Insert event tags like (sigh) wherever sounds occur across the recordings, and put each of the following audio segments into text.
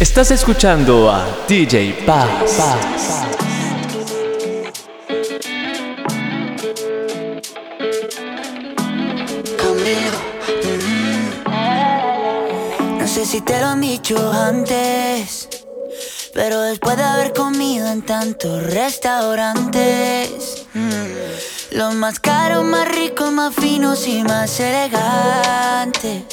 Estás escuchando a DJ Paz. Mm. No sé si te lo han dicho antes, pero después de haber comido en tantos restaurantes, mm, los más caros, más ricos, más finos y más elegantes.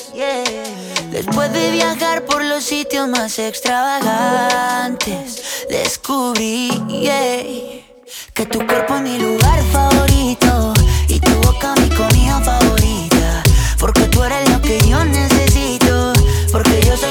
Después de viajar por los sitios más extravagantes, descubrí que tu cuerpo es mi lugar favorito y tu boca mi comida favorita. Porque tú eres lo que yo necesito, porque yo soy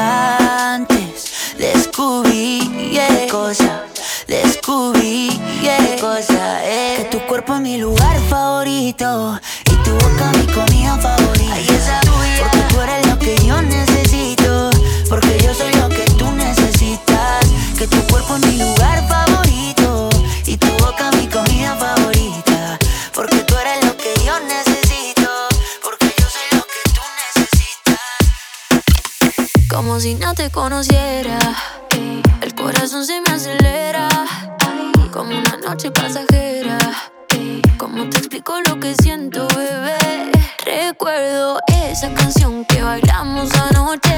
antes descubrí yeah, cosa, descubrí yeah, cosa eh. que tu cuerpo es mi lugar favorito como si no te conociera. El corazón se me acelera, como una noche pasajera. Como te explico lo que siento, bebé? Recuerdo esa canción que bailamos anoche.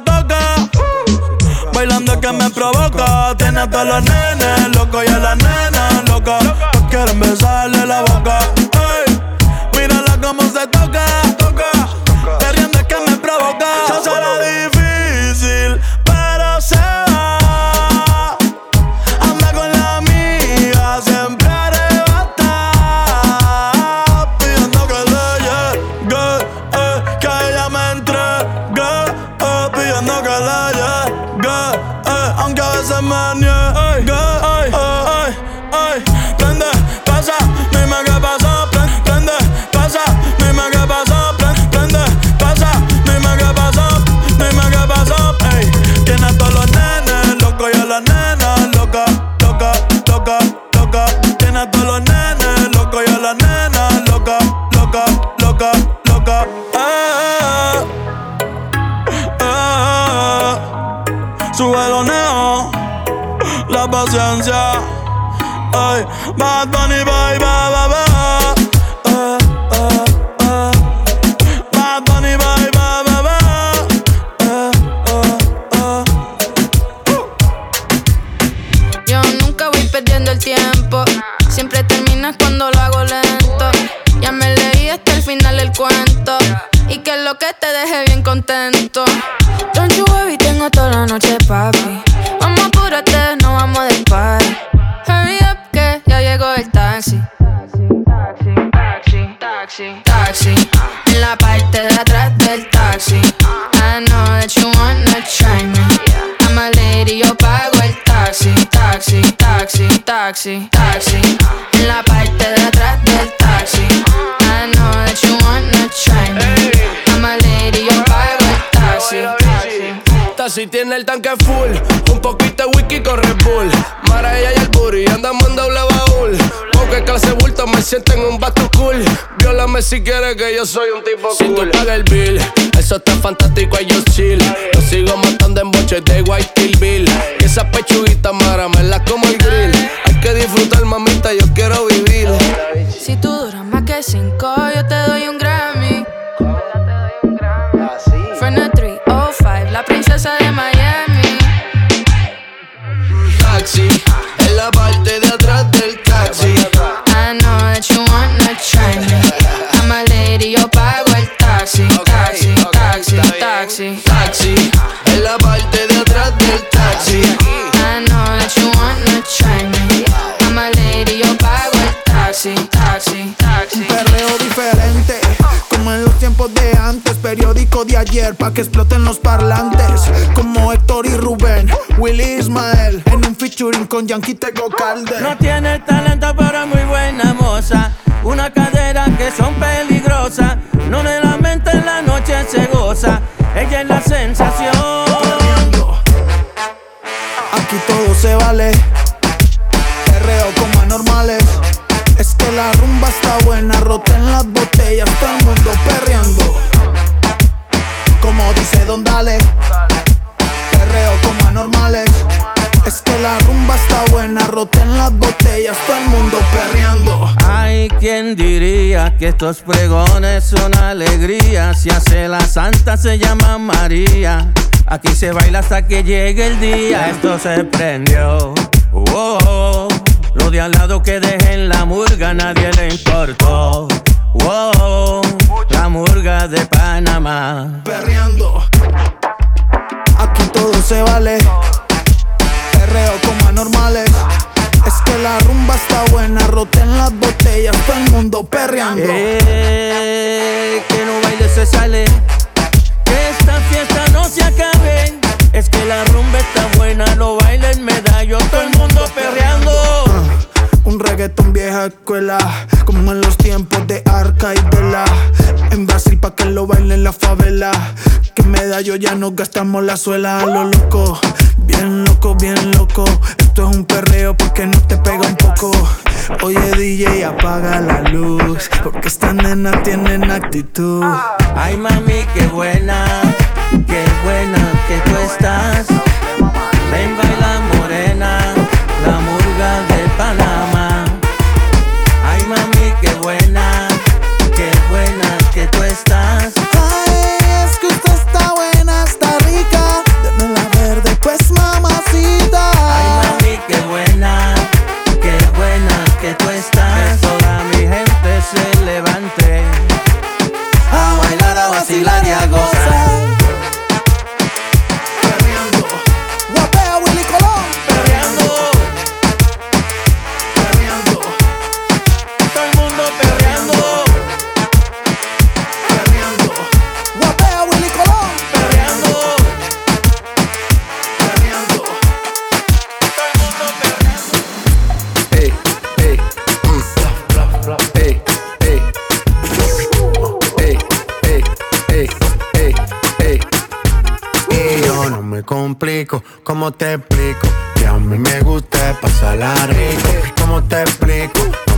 me toca. Que me provoca. Tiene hasta los nenes, loco y a la nena. yo soy un tipo cool. Yankee it go Estos pregones son alegría, si hace la santa se llama María. Aquí se baila hasta que llegue el día. Esto se prendió. Oh. Lo de al lado que dejen la murga, nadie le importó. Oh, la murga de Panamá. Perreando. Aquí todo se vale. Perreo con anormales. Es que la rumba está buena, roten las botellas, todo el mundo perreando. Eh, que no baile se sale. Que esta fiesta no se acabe. Es que la rumba está buena, lo bailen medallo, todo el mundo perreando. Un reggaetón vieja escuela, como en los tiempos de Arca y Vela. En Brasil pa' que lo bailen la favela. Que medallo ya no gastamos la suela a lo loco. Bien loco, bien loco. Esto es un perreo porque no te pega un poco. Oye DJ, apaga la luz. Porque estas nenas tienen actitud. Ay mami, qué buena, qué buena que tú estás. Ven baila complico, ¿cómo te explico? Que a mí me gusta pasarla rico. ¿Cómo te explico?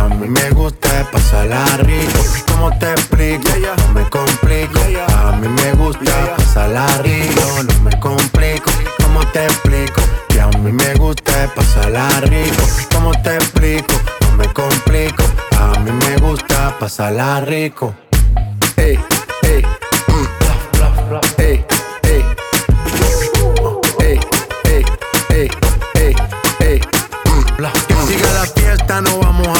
A mí me gusta pasarla rico. ¿Cómo te explico? No me complico. A mí me gusta pasarla rico. No me complico. ¿Cómo te explico? Que a mí me gusta pasarla rico. ¿Cómo te explico? No me complico. A mí me gusta pasarla rico. Ey, ey, mm. Ey, ey. Ey, ey, ey, ey, ey, mm. Que siga la fiesta, no vamos a.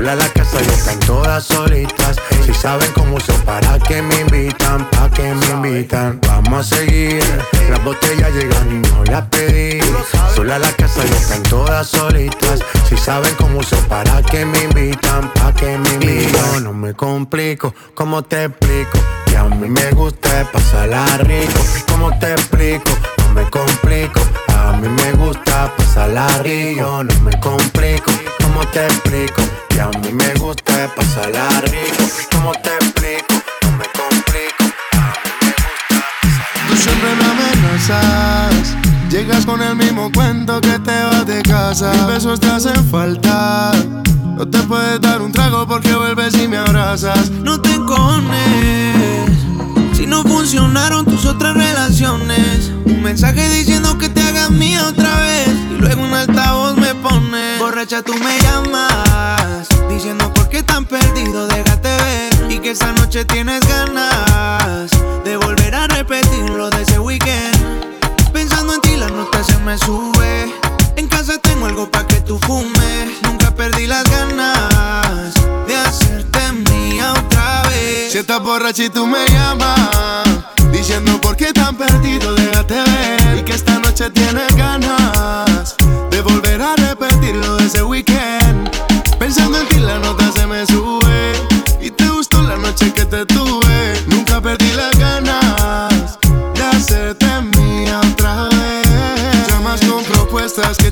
Sola la casa y están todas solitas. Si saben cómo son, para que me invitan, pa' que me invitan. Vamos a seguir. Las botellas llegan y no las pedí. Sola la casa y están todas solitas. Si saben cómo son, para que me invitan, pa' que me invitan. No me complico, ¿cómo te explico? Que a mí me gusta pasarla rico. ¿Cómo te explico? Me complico. A mí me gusta pasarla rico. No me complico, ¿cómo te explico? Que a mí me gusta pasarla rico. ¿Cómo te explico? No me complico. Tú siempre me amenazas. Llegas con el mismo cuento que te vas de casa. Besos te hacen falta. No te puedes dar un trago porque vuelves y me abrazas. No te encones si no funcionaron tus otras relaciones. Un mensaje diciendo que te hagas mía otra vez. Y luego un altavoz me pone. Borracha, tú me llamas. Diciendo por qué tan perdido, déjate ver. Y que esta noche tienes ganas estás borracha y tú me llamas, diciendo por qué tan perdido, déjate ver. Y que esta noche tienes ganas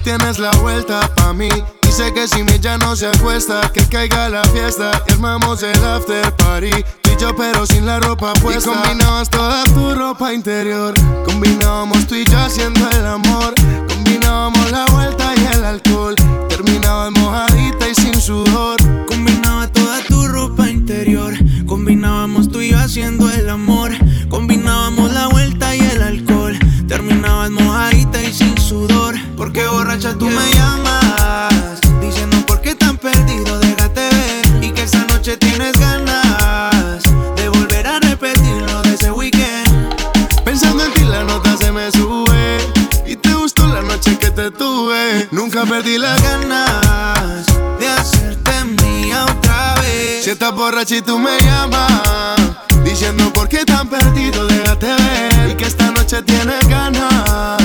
tienes la vuelta pa' mí. Dice que si mi ya no se acuesta, que caiga la fiesta y armamos el after party. Tú y yo, pero sin la ropa puesta. Y combinamos toda tu ropa interior. Combinábamos tú y yo haciendo el amor. Combinábamos la vuelta y el alcohol. Terminaba mojadita y sin sudor. Combinaba toda tu ropa interior. Combinábamos tú y yo haciendo el amor. Combinábamos la vuelta y el alcohol. Terminabas mojadita y sin sudor. Borracha tú me llamas. Diciendo por qué tan perdido, déjate ver. Y que esa noche tienes ganas de volver a repetir lo de ese weekend. Pensando en ti la nota se me sube. Y te gustó la noche que te tuve. Nunca perdí las ganas de hacerte mía otra vez. Si estás borracha y tú me llamas. Diciendo por qué tan perdido, déjate ver. Y que esta noche tienes ganas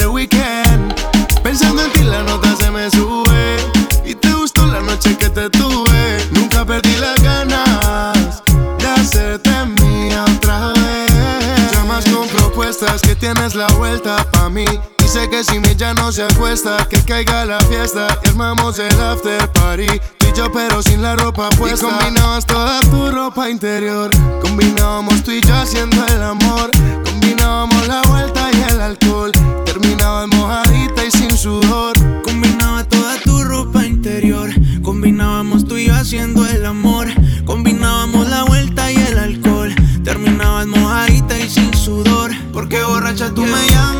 ese weekend. Pensando en ti la nota se me sube. Y te gustó la noche que te tuve. Nunca perdí las ganas de hacerte mía otra vez. Llamas con propuestas que tienes la vuelta pa' mí. Dice que si mi ya no se acuesta, que caiga la fiesta y armamos el after party. Y yo, pero sin la ropa puesta. Y combinabas toda tu ropa interior. Combinábamos tú y yo haciendo el amor. Combinábamos la vuelta y el alcohol. Terminabas mojadita y sin sudor. Combinaba toda tu ropa interior. Combinábamos tú y yo haciendo el amor. Combinábamos la vuelta y el alcohol. Terminabas mojadita y sin sudor. Porque borracha tú me llamas.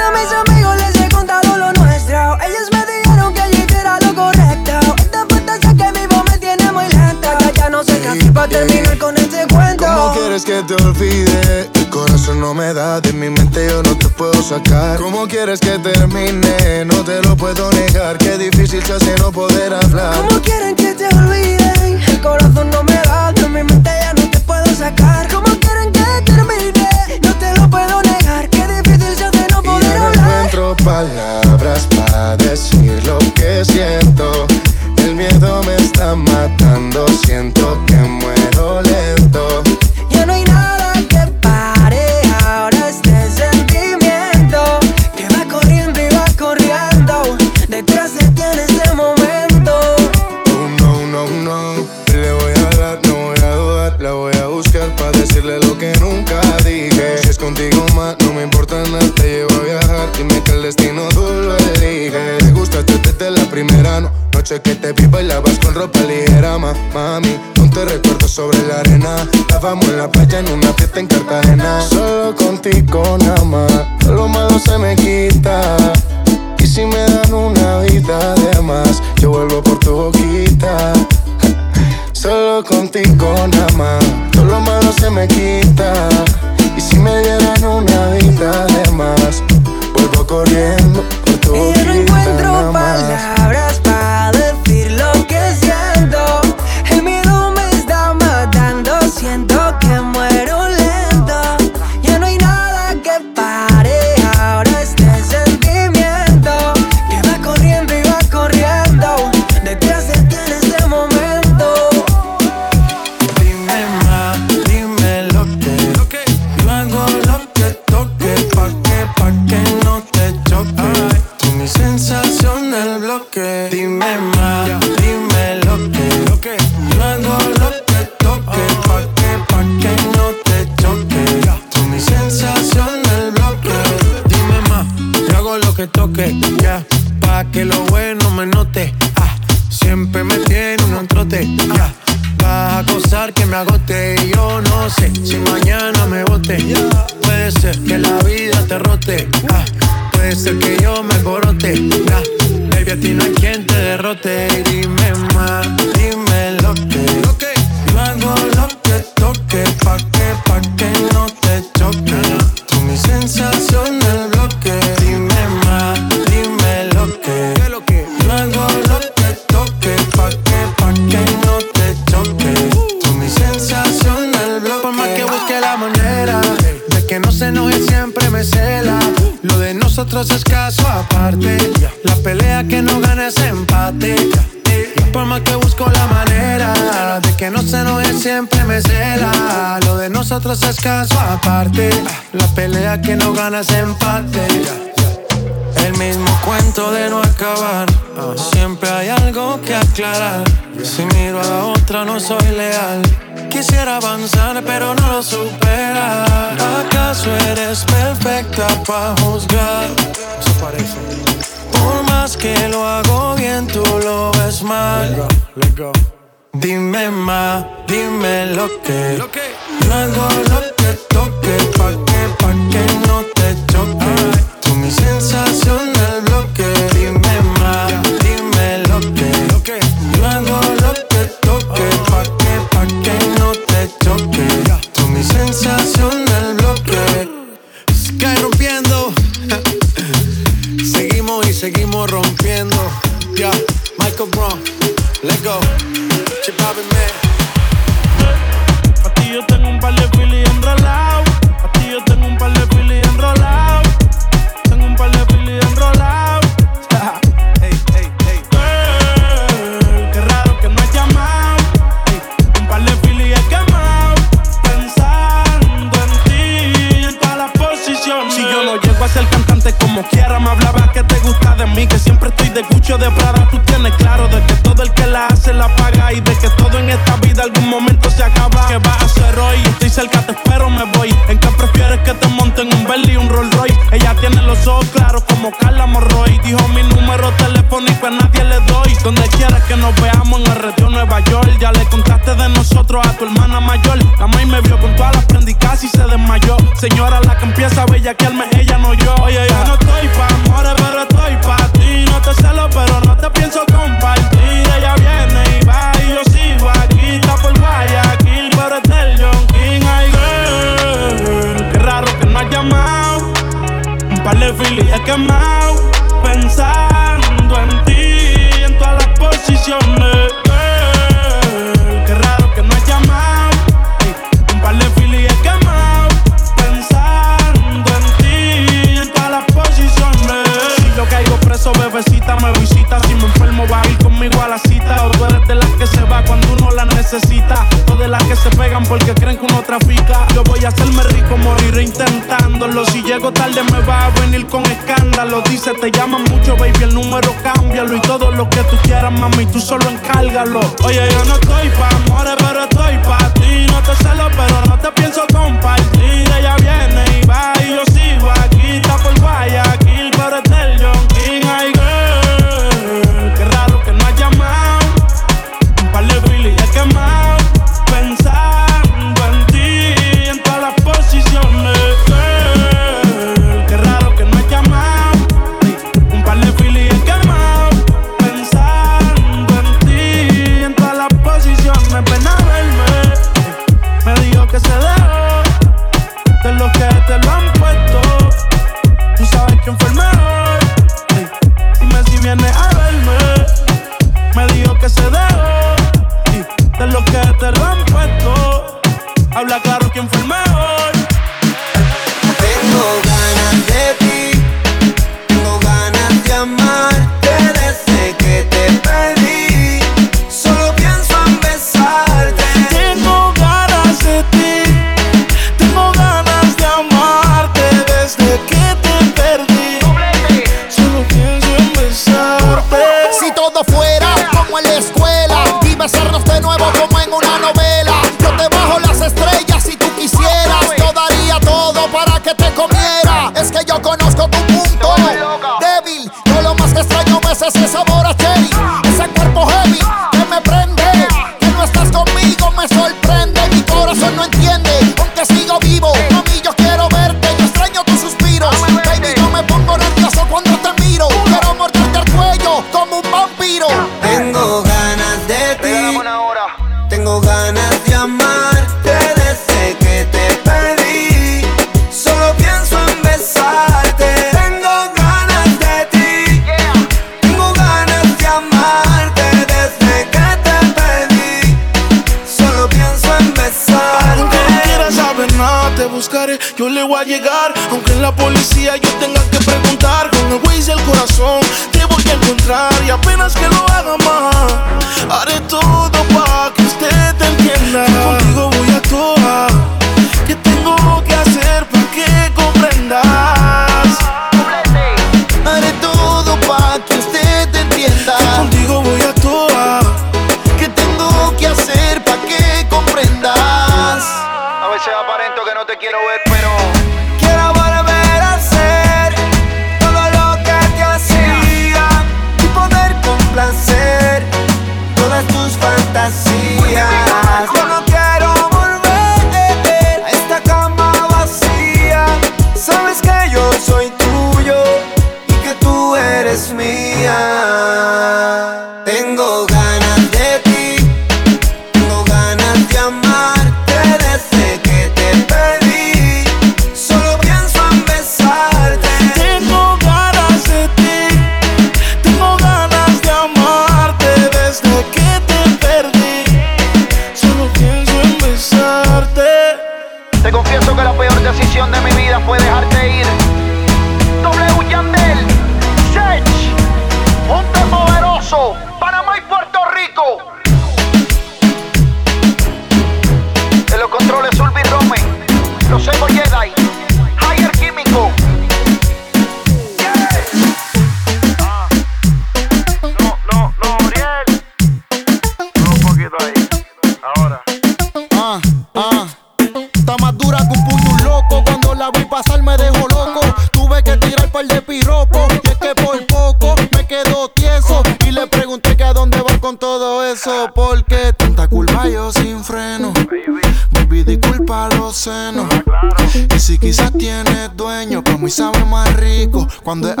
Rico cuando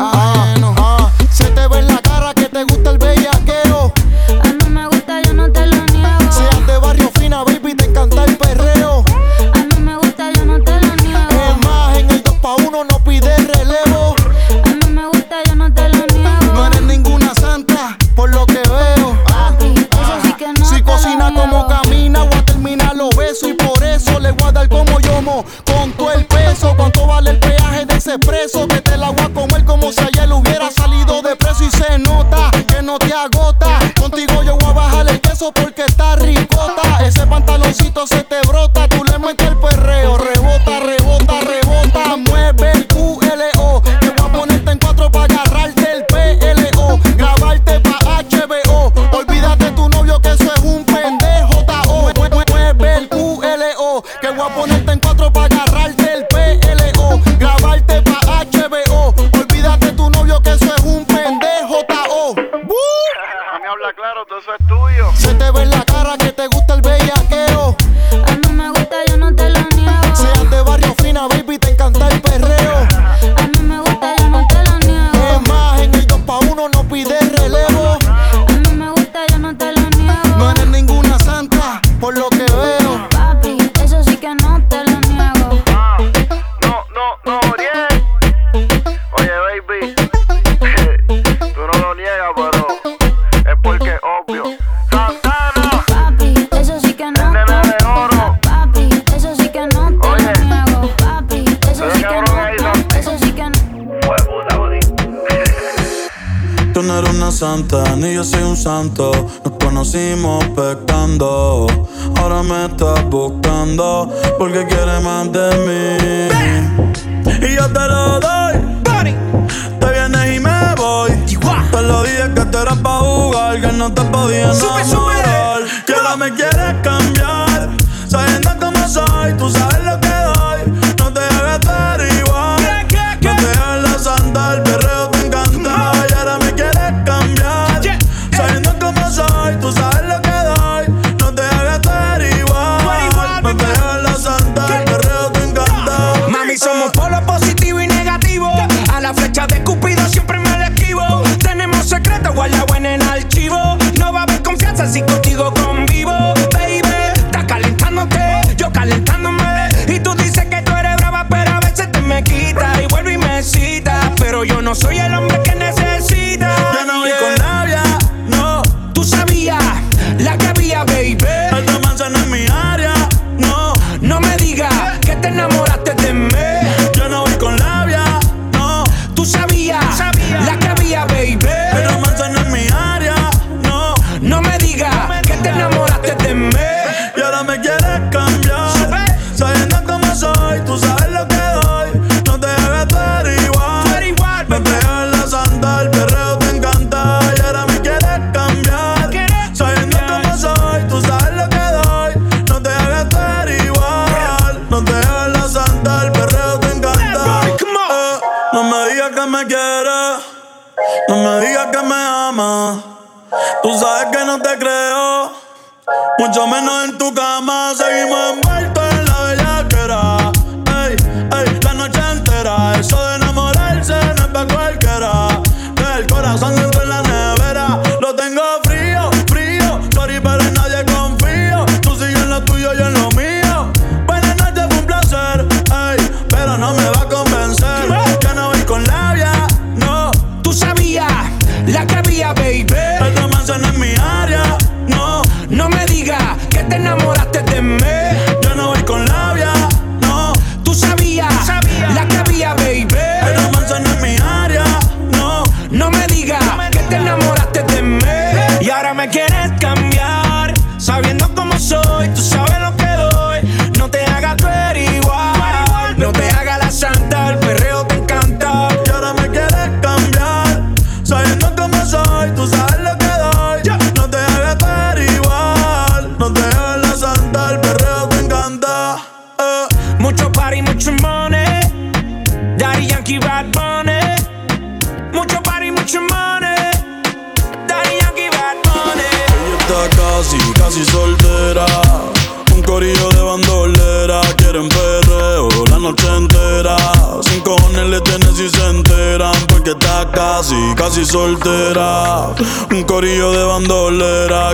Mucho menos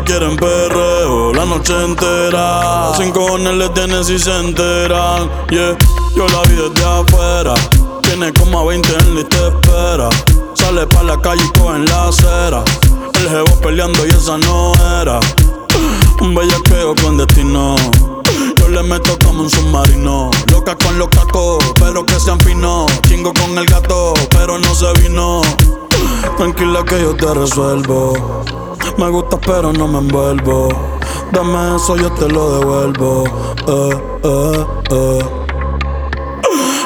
quieren perreo la noche entera. Sin cojones le tienes si se enteran, yeah. Yo la vi desde afuera, tiene como a 20 en la espera. Sale pa' la calle y coge en la acera. El jevo peleando y esa no era. Un bellaqueo con destino. Yo le meto como un submarino. Loca con los cacos, pero que sean finos. Chingo con el gato, pero no se vino. Tranquila que yo te resuelvo. Me gusta, pero no me envuelvo. Dame eso, yo te lo devuelvo. Eh, eh, eh.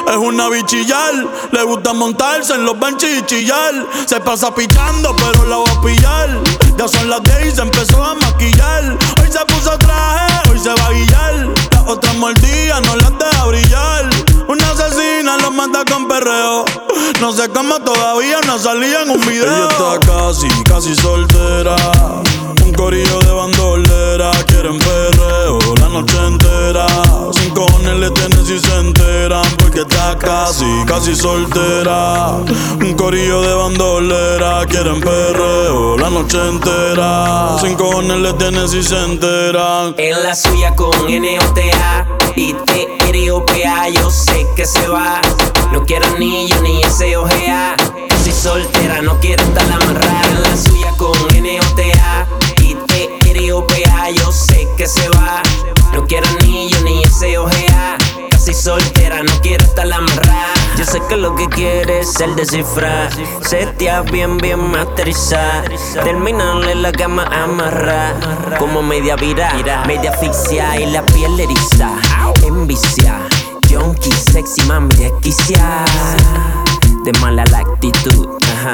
Es una bichillar, le gusta montarse en los benches y chillar. Se pasa pichando, pero la va a pillar. Ya son las 10 y se empezó a maquillar. Hoy se puso traje, hoy se va a guillar. Las otras mordidas no las deja brillar. Una asesina lo manda con perreo. No sé cómo todavía no salía en un video. Ella está casi, casi soltera. Un corillo de bandolera, quieren perreo la noche entera. Sin cojones le tienen si se enteran, porque está casi, casi soltera. Un corillo de bandolera, quieren perreo la noche entera. Sin cojones le tienen si se enteran. En la suya con NOTA y T-R-O-P-A, yo sé que se va. No quiero anillo ni ese ojea. Casi soltera, no quiero estar amarrada. En la suya con NOTA y T-R-O-P-A, yo sé que se va. No quiero anillo ni ese ojea. Casi soltera, no quiero estar amarrada. Yo sé que lo que quieres es el descifrar. Setear bien, bien masterizar. Terminarle la cama amarrar. Como media vira, media asfixia y la piel eriza. Envicia, junkie, sexy, mami, desquicia. De mala la actitud.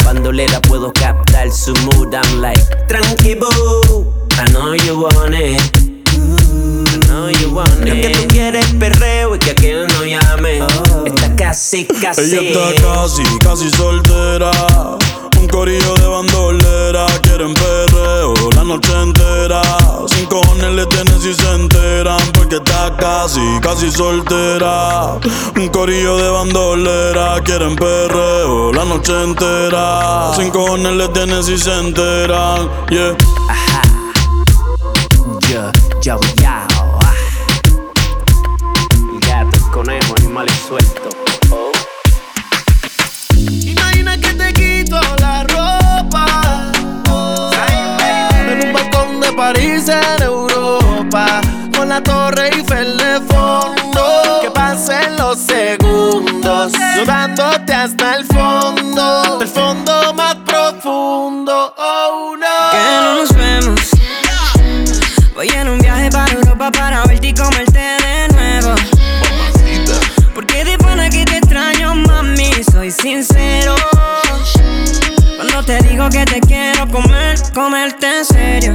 Bandolera puedo captar su mood. I'm like, tranqui boo. I know you want it. I know you want it. Lo que tú quieres es perreo y que aquel no llame. Está casi, casi. Ella está casi, casi soltera. Un corillo de bandolera, quieren perreo la noche entera. Sin cojones le tienen si se enteran, porque está casi, casi soltera. Un corillo de bandolera, quieren perreo la noche entera. Sin cojones le tienen si se enteran, yeah. Yo, yo, yo. París en Europa Con la torre Eiffel de fondo Que pasen los segundos Yo dándote hasta el fondo Del fondo más profundo Oh no Que no nos vemos. Voy en un viaje para Europa para verte y comerte de nuevo. Porque de pana que te extraño, mami, soy sincero. Cuando te digo que te quiero comer, comerte en serio.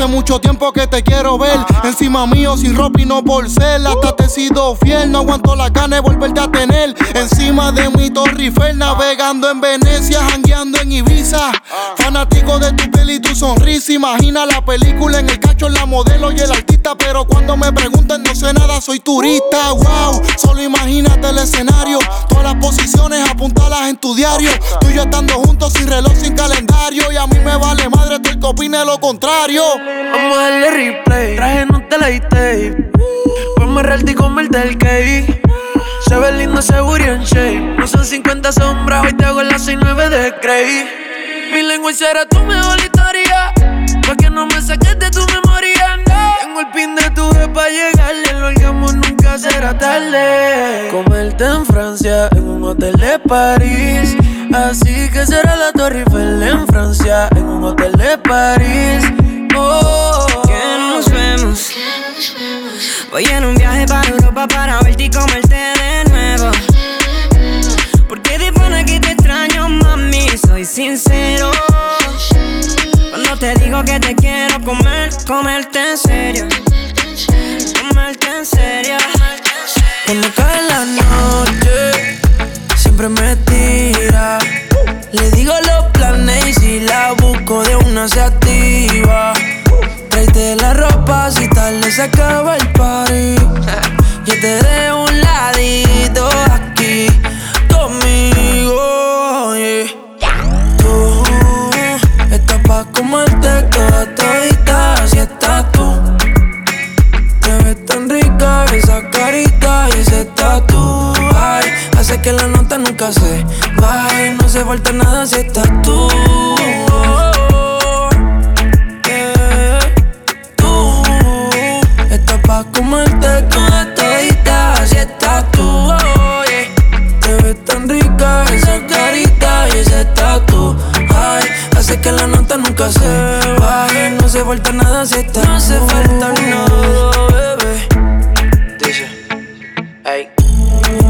Hace mucho tiempo que te quiero ver. Encima mío sin ropa y no por ser. Hasta te he sido fiel No aguanto la gana de volverte a tener. Encima de mi Torre Eiffel Navegando en Venecia Jangueando en Ibiza. Fanático de tu piel y tu sonrisa. Imagina la película en el cacho La modelo y el artista. Pero cuando me preguntan no sé nada Soy turista, wow Solo imagínate el escenario. Todas las posiciones apuntalas en tu diario. Tú y yo estando juntos sin reloj, sin calendario. Y a mí me vale madre tú el que opine lo contrario Vamos a darle replay. Traje no te la tape. Ponme realty y comerte el cake. Se ve lindo ese booty en shape. No son 50 sombras, hoy te hago las 69 de Cray. Mi lengua será tu mejor historia. Pa' que no me saques de tu memoria. Tengo el pin de tu pa' llegarle. Lo hagamos nunca será tarde. Comerte en Francia, en un hotel de París. Así que será la Torre Eiffel en Francia, en un hotel de París. Voy en un viaje para Europa para verte y comerte de nuevo. Porque de pana que te extraño, mami, soy sincero. Cuando te digo que te quiero comer, comerte en serio. Comerte en serio. Cuando cae la noche, siempre me tira. Le digo los planes y si la busco de una se activa. Tráete la ropa si tal le se acaba el party. (laughs) Yo te dejo un ladito aquí conmigo. Tú estás pa' comerte toda todita si estás tú. Te ves tan rica esa carita y ese tatu. Ay, hace que la nota nunca se vaya. No se falta nada si estás tú. Que la nota nunca se. No se falta nada si estás No se falta nada, bebé. Dice.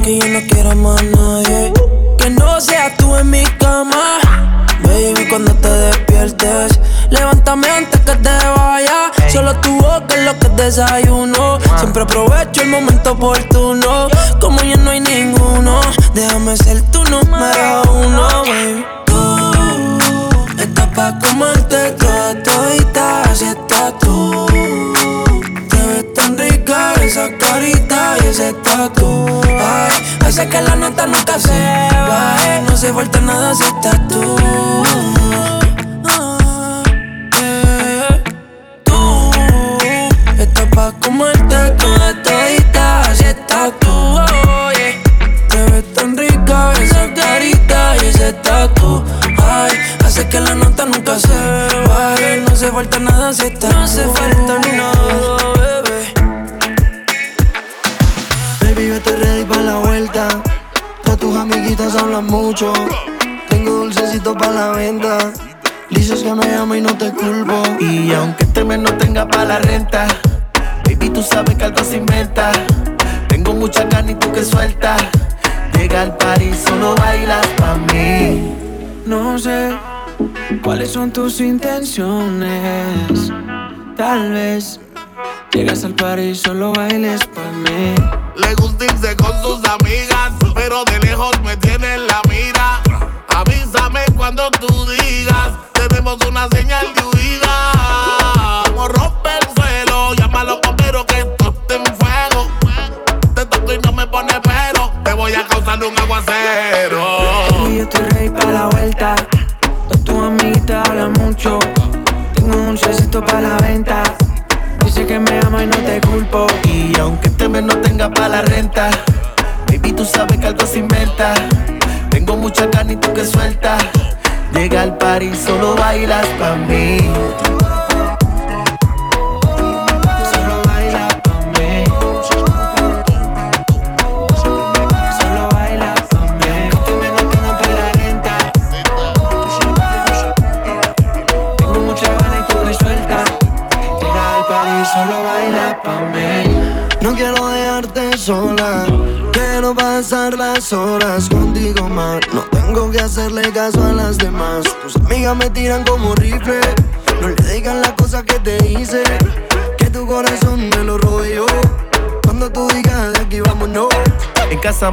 Que yo no quiero más nadie. Que no seas tú en mi cama. Baby, cuando te despiertes, levántame antes que te vaya. Solo tu boca es lo que desayuno. Siempre aprovecho el momento oportuno. Como ya no hay ninguno, déjame ser tu número uno, baby. Pa' comerte toda todita, así estás tú. Te ves tan rica esa carita y ese tatu. Ay, hace que la nota nunca se baje. No se falta nada si estás tú. Eh, pa' comerte toda todita, así estás tú. oh, yeah. Te ves tan rica esa carita y ese tatu. Hace que la nota nunca se baje. No se falta nada si estás No se falta nada, bebé. Baby, yo estoy ready para la vuelta. Todas tus amiguitas hablan mucho. Tengo dulcecito para la venta. Dices que me llamo y no te culpo. Y aunque este mes no tenga para la renta, baby, tú sabes que algo se inventa. Tengo mucha carne y tú que sueltas. Llega al party, solo bailas pa' mí. No sé cuáles son tus intenciones. Tal vez llegas al party y solo bailes por mí. Le gusta irse con sus amigas, pero de lejos me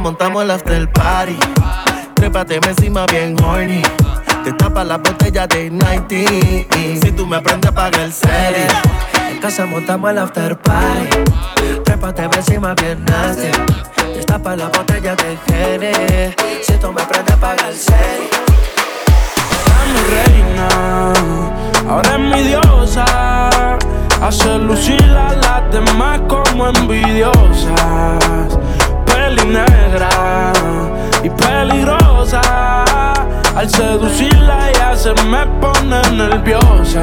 Montamos el after party. Trépate encima bien horny. Te tapa la botella de 90. Si tú me aprendes, paga el serie. En casa montamos el after party. Trépate encima bien nasty. Te tapa la botella de Gene. Si tú me aprendes, paga el serie. mi reina, ahora es mi diosa. Hace lucir a las demás como envidiosas. Peli negra y peligrosa. Al seducirla ella se me pone nerviosa.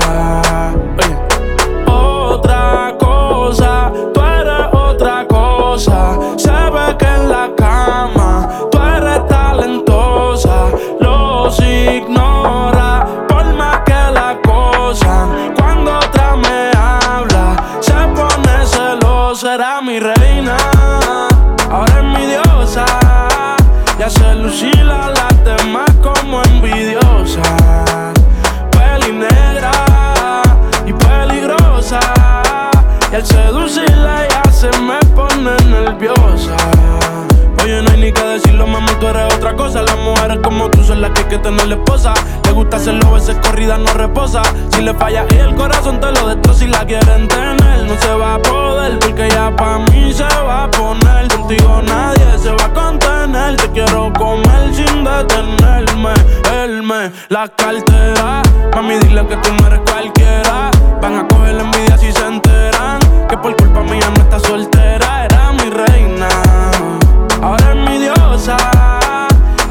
Otra cosa, tú eres otra cosa. Se que en la cama tú eres talentosa. Los ignora por más que la acosan. Cuando otra me habla, se pone celosa. Era mi reina, que hace lucir a las demás como envidiosas. Peli negra y peligrosa. Y al seducirla ya se me pone nerviosa. Oye, no hay ni que decir tranquilo, mamá, tú eres otra cosa. Las mujeres como tú son las que hay que tener la esposa. Le gusta hacerlo, veces corrida no reposa. Si le falla y el corazón te lo destroza si la quieren tener. No se va a poder, porque ya pa' mí se va a poner. Contigo nadie se va a contener. Te quiero comer sin detenerme. Él me la cartera. Mami, dile que tú no eres cualquiera. Van a coger la envidia si se enteran. Que por culpa mía no está soltera, era mi reina.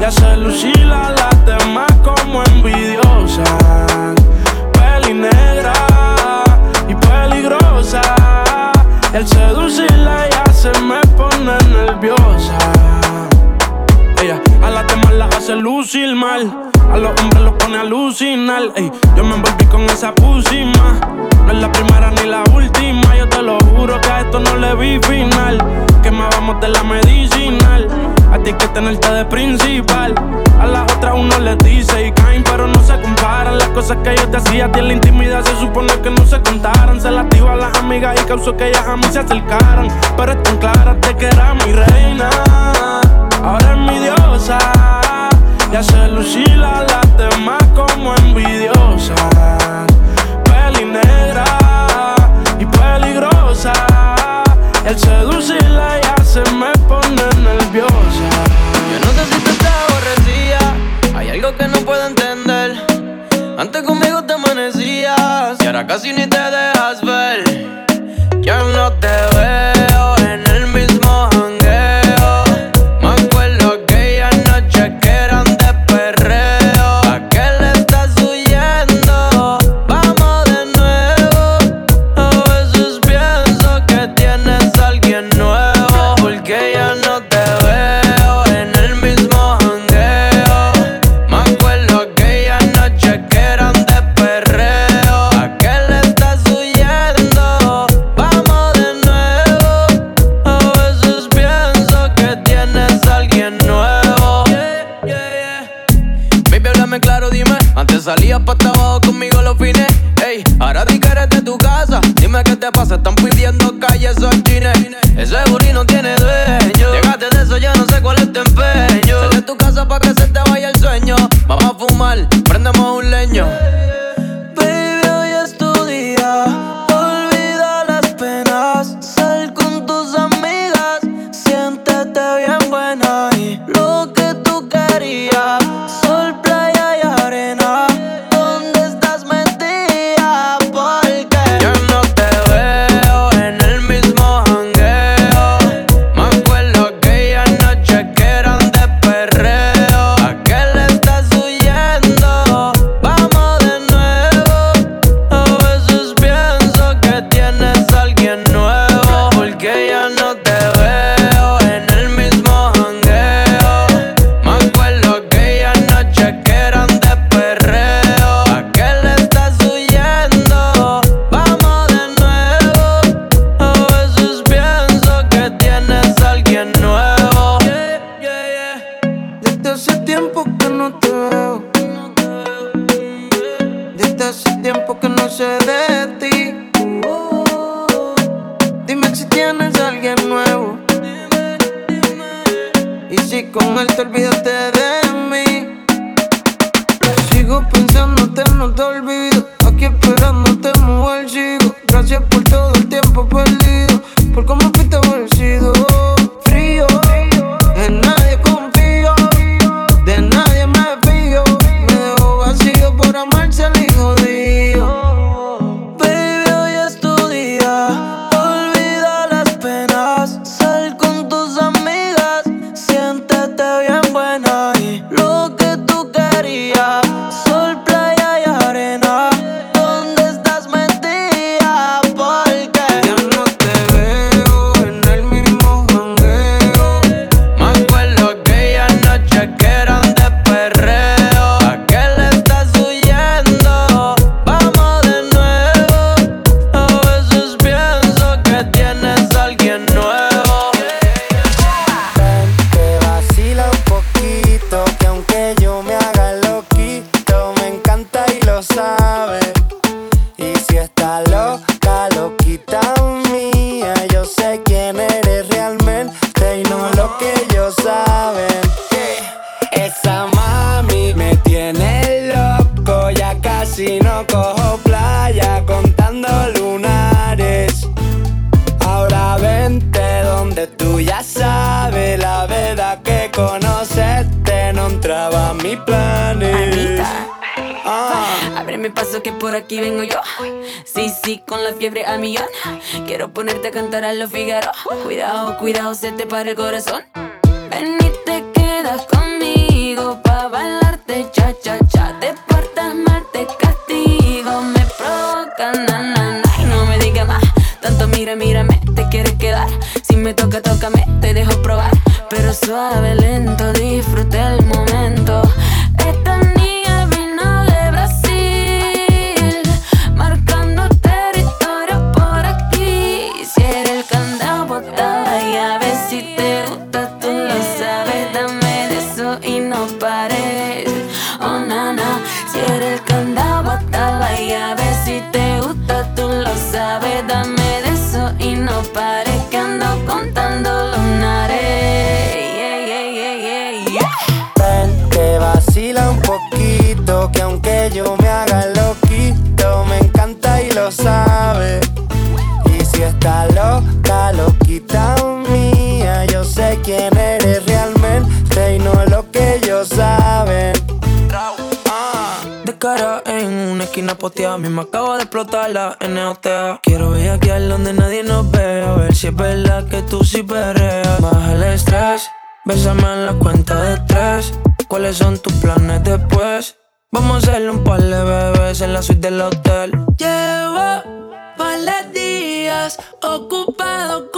Ya se lucila las demás como envidiosa. Peli negra y peligrosa. Al seducirla ya se me pone nerviosa. Ella a las demás las hace lucir mal. A los hombres los pone a alucinar. Ey, yo me envolví con esa pusima. No es la primera ni la última. Yo te lo juro que a esto no le vi final. Que me vamos de la medicinal. A ti que tenerte de principal. A las otras uno les dice y caen, pero no se comparan. Las cosas que yo te hacía a ti en la intimidad se supone que no se contaran. Se las digo a las amigas y causó que ellas a mí se acercaran. Pero están claras de que era mi reina. Ahora es mi diosa. Ya se lucila las demás como envidiosa. Peli negra y peligrosa. Y al seducirla ya se me pone Yo no sé si te estás aborrecida. Hay algo que no puedo entender. Antes conmigo te amanecías y ahora casi ni te dejas ver. Con él te olvidaste de mí. Sigo pensándote, no te olvido. Aquí esperándote, mujer, Quiero ponerte a cantar a los Figaro. Cuidado, cuidado, se te para el corazón. Ven y te quedas conmigo pa' bailarte cha cha en una esquina posteada, me acabo de explotar la NOTA. Quiero al donde nadie nos ve, a ver si es verdad que tú sí perreas. Baja el estrés, bésame en la cuenta de tres. ¿Cuáles son tus planes después? Vamos a hacerle un par de bebés en la suite del hotel. Llevo par días ocupado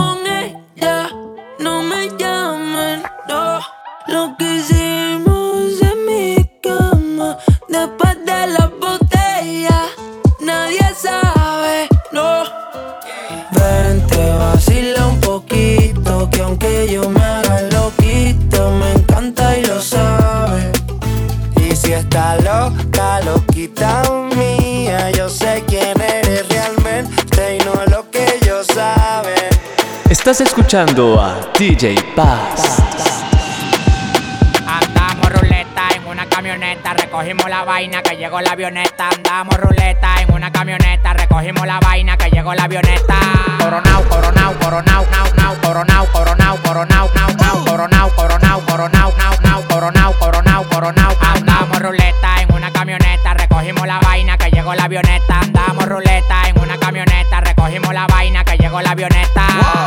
Estás escuchando a DJ Paz. Andamos ruleta en una camioneta, recogimos la vaina que llegó la avioneta. Andamos ruleta en una camioneta, recogimos la vaina que llegó la avioneta. Coronao, coronao, coronao, nao, nao, coronao, coronao, coronao, nao, nao, coronao, coronao, coronao, nao, nao, coronao, coronao, coronao. Andamos ruleta en una camioneta, recogimos la vaina que llegó la avioneta. Andamos ruleta en una camioneta, recogimos la vaina que llegó la avioneta.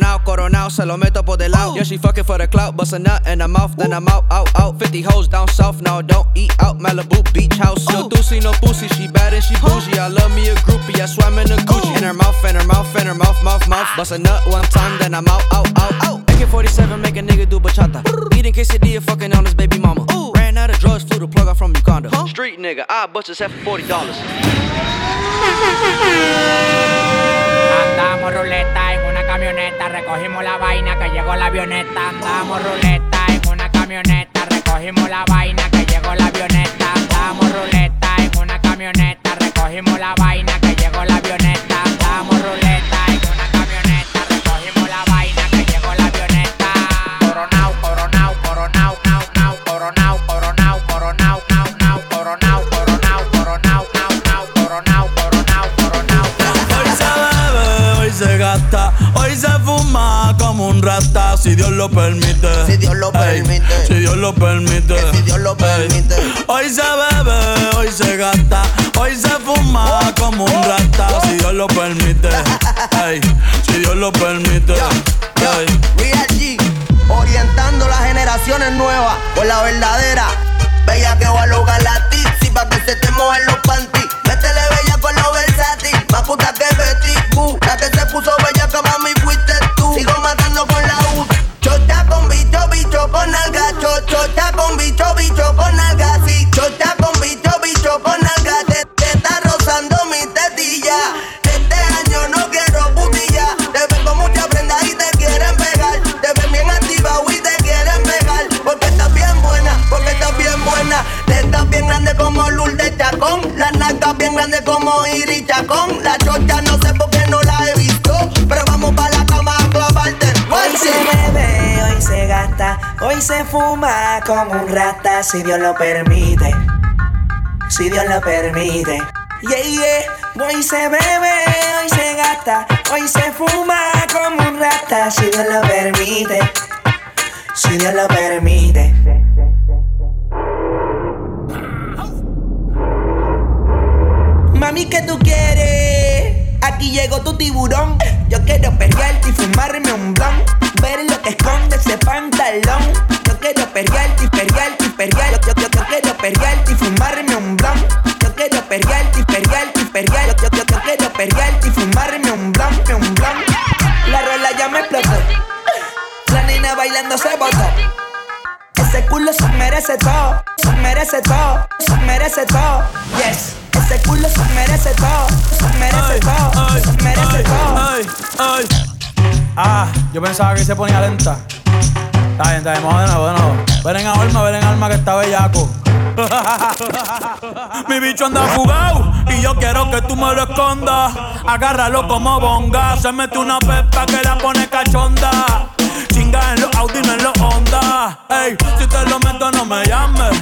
coronao, se lo meto por del lado. Yeah, she fucking for the clout, bust a nut in her mouth, then I'm out, out, out. 50 hoes down south, now don't eat out. Malibu beach house. No doozy, no pussy, she bad and she bougie. I love me a groupie, I swam in a Gucci. In her mouth, in her mouth, in her mouth, mouth, mouth. Bust a nut one time, then I'm out, out, out, out. AK-47 make a nigga do bachata. Eating quesadilla, fucking on his baby mama. Ran out of drugs, flew the plug out from Uganda. Street nigga, I bust his head for $40. Andamos ruleta en una camioneta, recogimos la vaina que llegó la avioneta. Andamos ruleta en una camioneta, recogimos la vaina que llegó la avioneta. Andamos ruleta en una camioneta, recogimos la vaina que llegó la avioneta. Andamos ruleta si Dios lo permite. Si Dios lo permite. Si Dios lo permite. si Dios lo permite. Hoy se bebe, hoy se gasta, hoy se fuma como un rata, si Dios lo permite. Ey, si Dios lo permite. Ey. Real G, orientando las generaciones nuevas por la verdadera. Bella que voy a lograr la tizi pa' que se te mojen los panties. Hoy se fuma como un rata si Dios lo permite. Si Dios lo permite. Yeah, yeah. Hoy se bebe, hoy se gasta. Hoy se fuma como un rata si Dios lo permite. Si Dios lo permite. Mami, ¿qué tú quieres? Aquí llegó tu tiburón. Yo quiero perrearte y fumarme un blon. Ver lo que esconde ese pantalón. Yo quiero perrearte y perrearte y perrearte. Yo, yo, yo, quiero perrearte y fumarme un blon. Yo quiero perrearte y perrearte y. Yo, yo, yo, quiero y fumarme un blon, un blon. La rola ya me explotó. La nena bailando se botó. Ese culo se merece todo, se merece todo, se merece todo. Yes. Ese culo se merece todo, se merece todo, se merece todo. Ay, ay. Ah, yo pensaba que se ponía lenta. Está bien, está bien, vamos de nuevo, de nuevo. Ven en alma, ven en alma que está bellaco. (laughs) Mi bicho anda fugado y yo quiero que tú me lo escondas. Agárralo como bonga. Se mete una pepa que la pone cachonda. En los Audi, no en los Honda. Ey, si te lo meto, no me llames.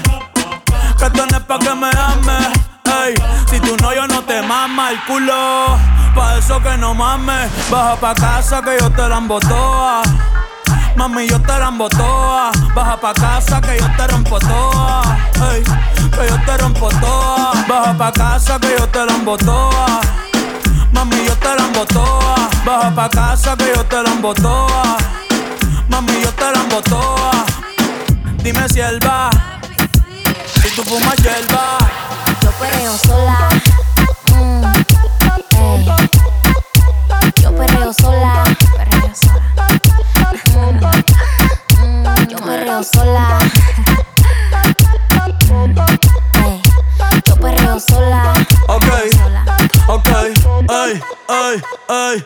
Que esto no pa' que me ames. Ey, si tú no, yo no te mama el culo. Pa' eso que no mames. Baja pa' casa que yo te la embotoa. Mami, yo te la embotoa. Baja pa' casa que yo te rompo toa. Ey, que yo te rompo toa. Baja pa' casa que yo te la embotoa. Mami, yo te la embotoa. Baja pa' casa que yo te la embotoa. Mami, yo te la embotoa. Dime si él va. Si tú fumas hierba. Yo perreo sola. Mm, ey. Yo perreo sola. Perreo sola. Mm, mm, yo perreo sola. Ey. Yo perreo sola. Ok, ok, ay, ay, ay.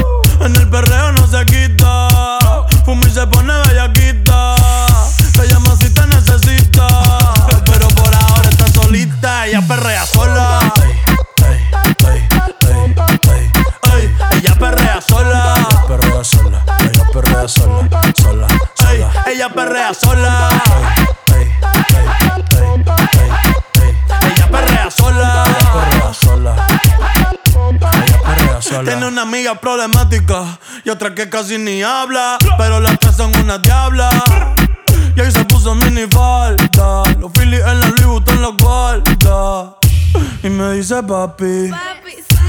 En el perreo no se quita. Fuma y se pone bellaquita. Te llama si te necesita. Pero por ahora está solita. Ella perrea sola. Ey, ella perrea sola. Perrea sola. Ella perrea sola. Sola. Ey, ella perrea sola. Tiene una amiga problemática y otra que casi ni habla. Pero las tres son una diabla. Y ahí se puso mini falta. Los Phillies en la Louis Vuitton los guarda. Y me dice papi.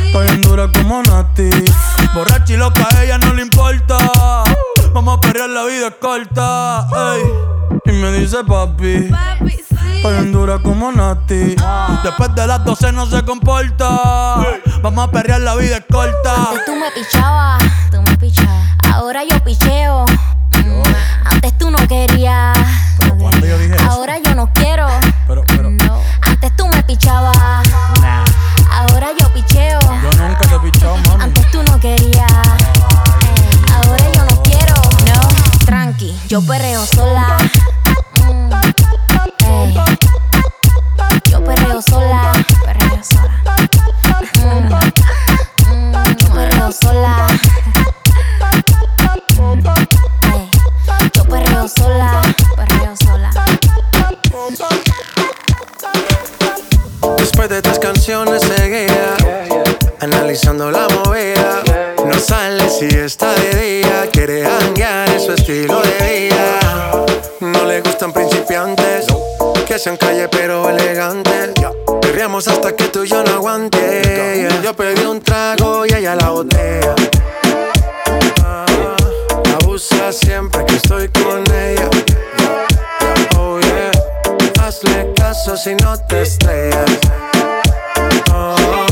Estoy en dura como Nati. Borracha y loca, a ella no le importa. Vamos a perrear, la vida es corta. ey. Y me dice papi. Estoy en dura como Nati. Después de las 12 no se comporta. Vamos a perrear, la vida es corta. Antes tú me pichabas, tú me pichabas. Ahora yo picheo. Mm, Antes tú no querías. Ahora yo no quiero. No. Antes tú me pichabas. Ahora yo picheo. Yo nunca te he pichado, mami. Antes tú no querías. Ahora yo no quiero. No. Tranqui, yo perreo sola. Sola. Perreo sola. Mm, mm, perreo sola. Yo perreo sola. Perreo sola. Después de tres canciones seguía Analizando la movida No sale si está de día Quiere hanguear en su estilo de vida No le gustan principiantes Que sean calle pero elegantes Perreamos hasta que tú y yo no aguante Yo pedí un trago y ella la botella Ah, Abusa siempre que estoy con ella. Oh yeah. Hazle caso si no te estrellas. Oh,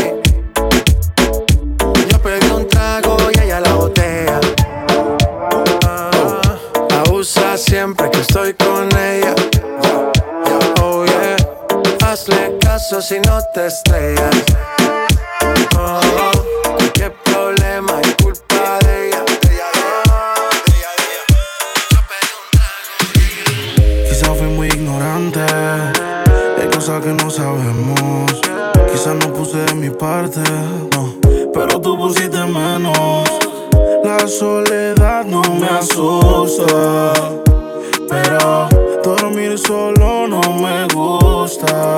Siempre que estoy con ella. Oh hazle caso si no te estrellas. Oh, problema es culpa de ella. Quizás fui muy ignorante, hay cosas que no sabemos. Quizás no puse de mi parte, no, pero tú pusiste menos. La soledad no me asusta, solo no me gusta.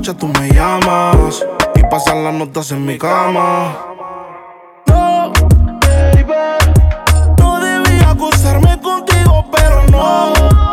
Tú me llamas y pasan las notas en mi cama. No, baby, no debía acostarme contigo, pero no.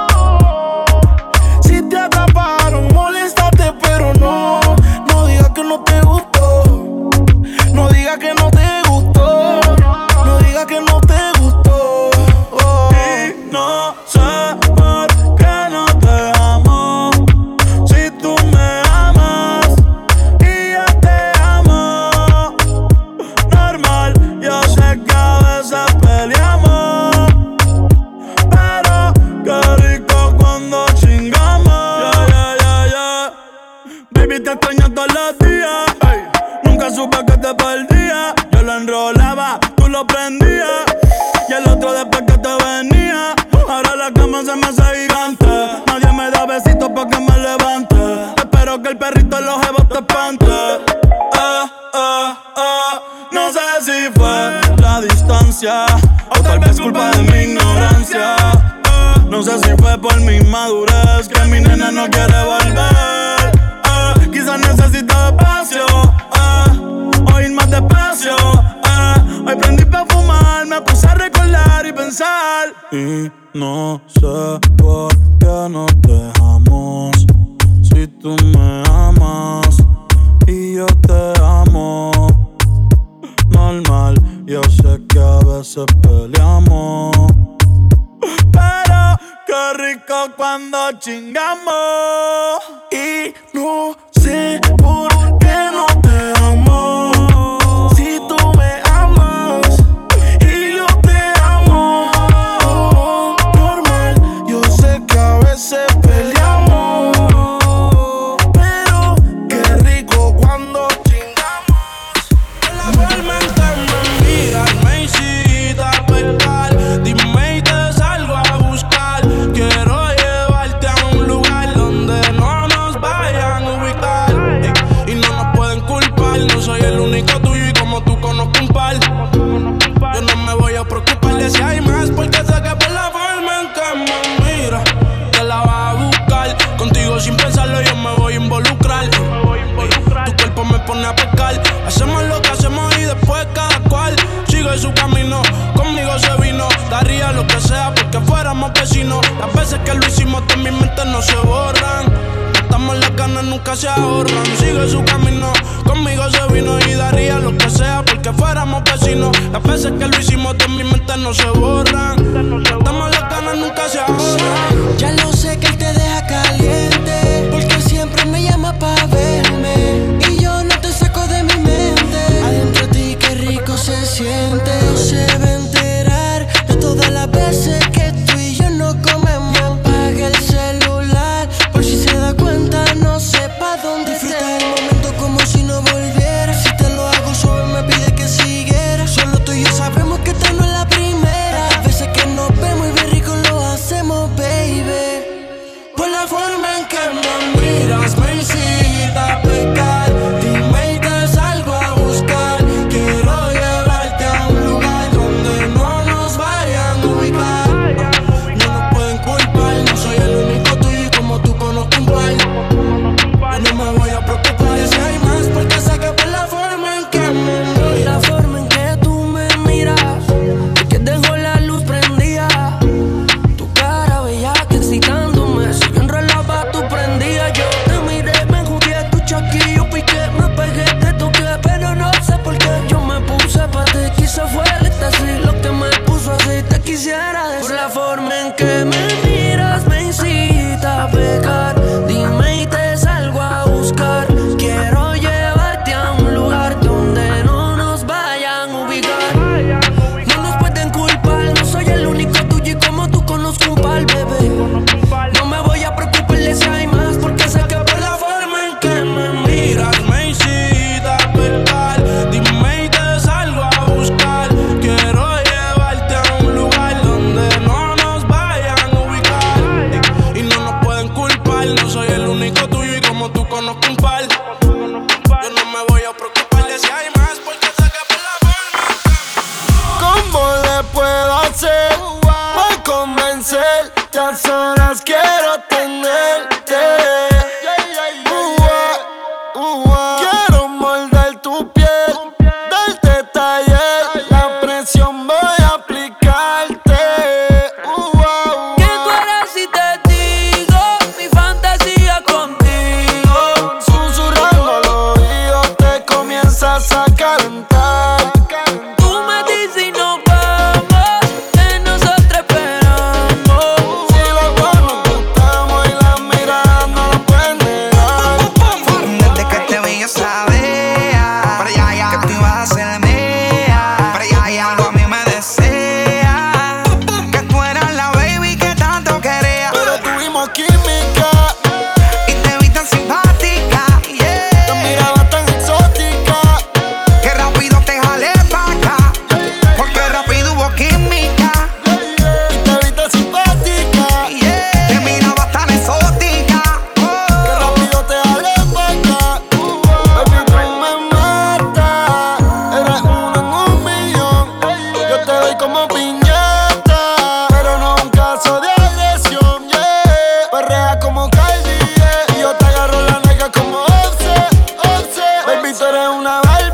Tú eres una Barbie,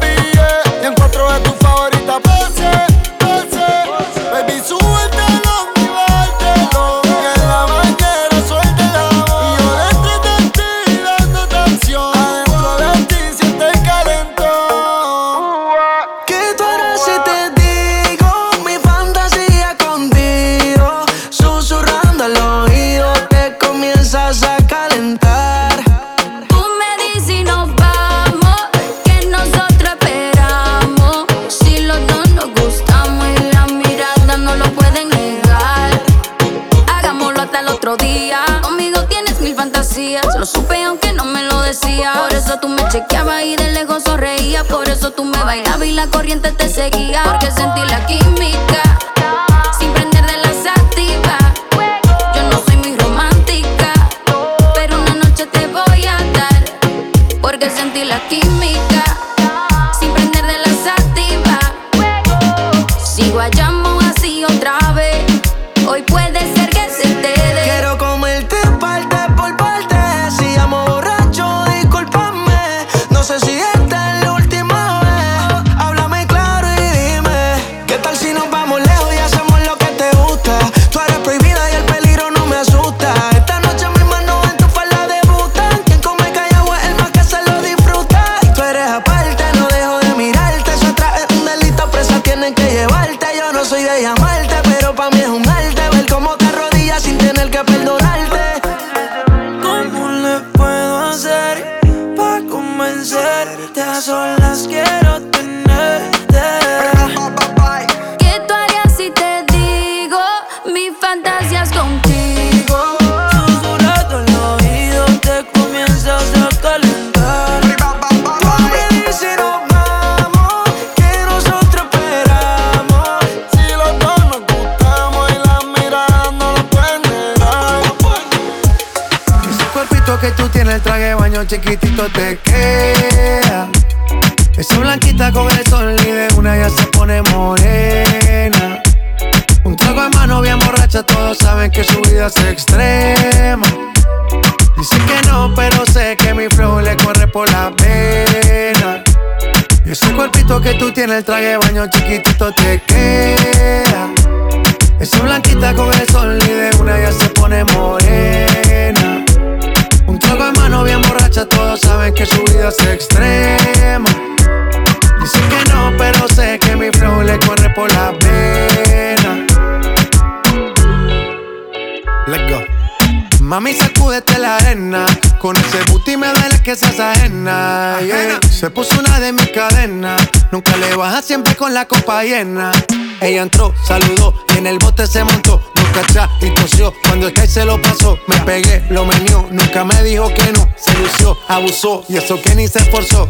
Nunca atrás y tosió. Cuando el que se lo pasó, me pegué, lo menió. Nunca me dijo que no. Se lució, abusó y eso que ni se esforzó.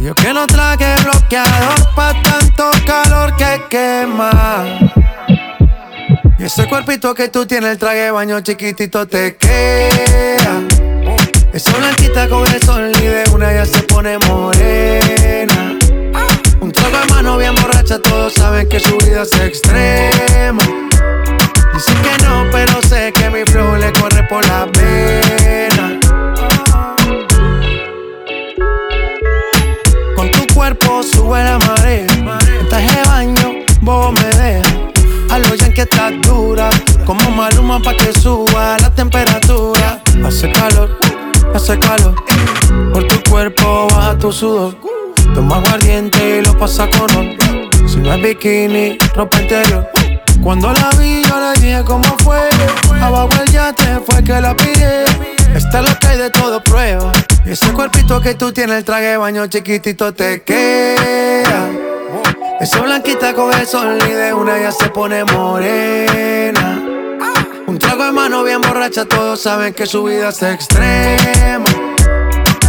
Yo que no traje bloqueador pa' tanto calor que quema. Y ese cuerpito que tú tienes, el traje de baño chiquitito te queda. Esa blanquita con el sol y de una ya se pone morena. Mano bien borracha, todos saben que su vida es extrema. Dicen que no, pero sé que mi flow le corre por la pena. Con tu cuerpo sube la marea. En traje baño, vos me dejas. A lo que estás dura. Como maluma pa' que suba la temperatura. Hace calor, hace calor. Por tu cuerpo baja tu sudor. Toma aguardiente y lo pasa con ron. Si no es bikini, ropa interior. Cuando la vi, yo le dije cómo fue. Abajo el yate fue que la pide. Esta es lo que hay de todo prueba. Ese cuerpito que tú tienes, el traje baño chiquitito te queda. Esa blanquita con el sol y de una ya se pone morena. Un trago de mano bien borracha, todos saben que su vida es extrema.